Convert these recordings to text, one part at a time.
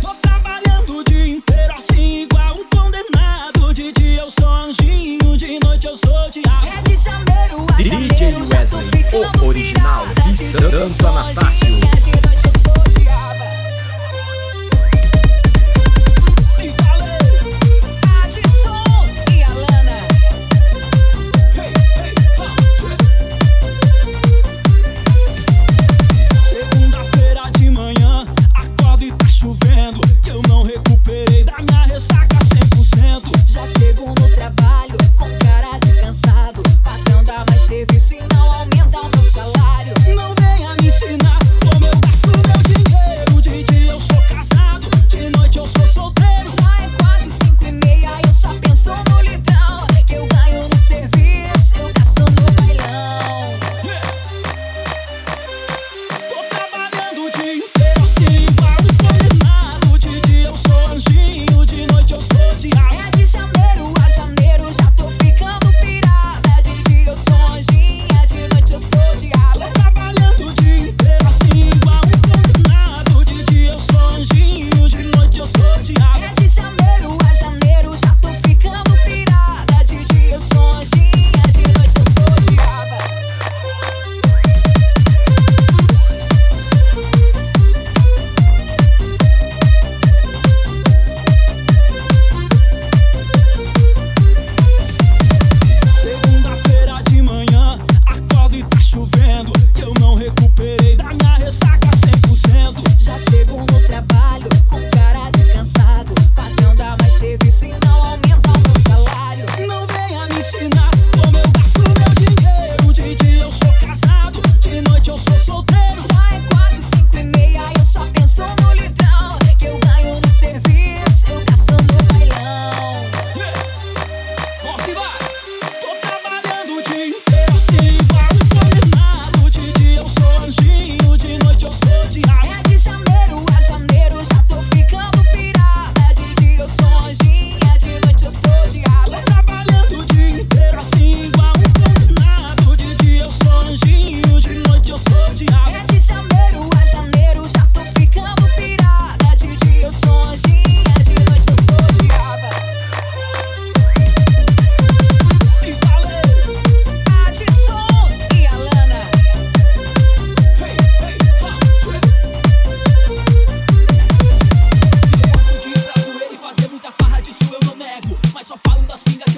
Tô trabalhando o dia inteiro assim, igual um condenado. De dia eu sou anjinho, de noite eu sou diabo. É de DJ Wesley, o original, e Santo Anastácio. vendo.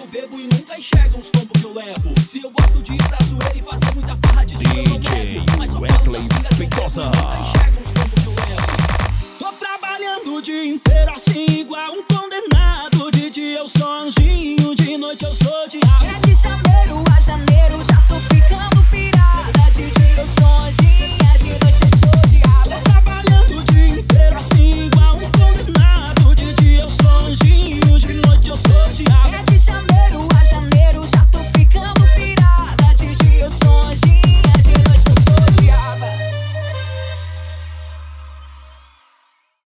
bebo e nunca enxergam os tombos que eu levo. Se eu gosto de ir pra zoeira e fazer muita farra de DJ eu mas só Wesley E Nunca enxergam os tombos que eu levo. Tô trabalhando o dia inteiro assim, igual um condenado.